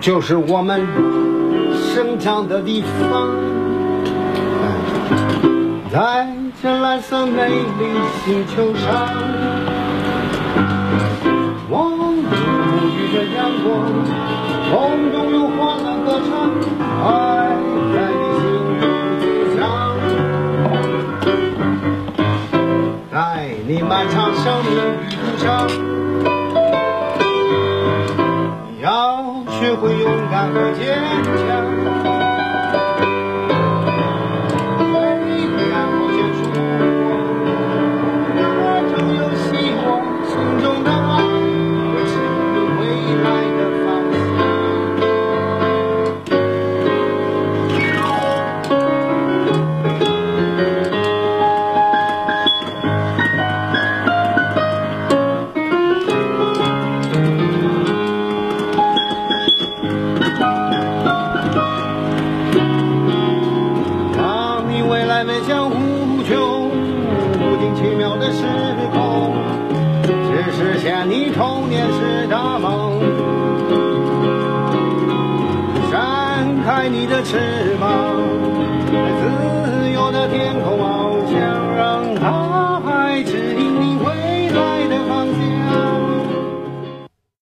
就是我们生长的地方，在这蓝色美丽星球上，我沐浴着阳光，风中有欢乐歌唱，爱在你心中吉祥，在你漫长生命旅途上。学会勇敢和坚强。在每项无穷无尽奇妙的时空只是想你童年时的梦展开你的翅膀在自由的天空翱翔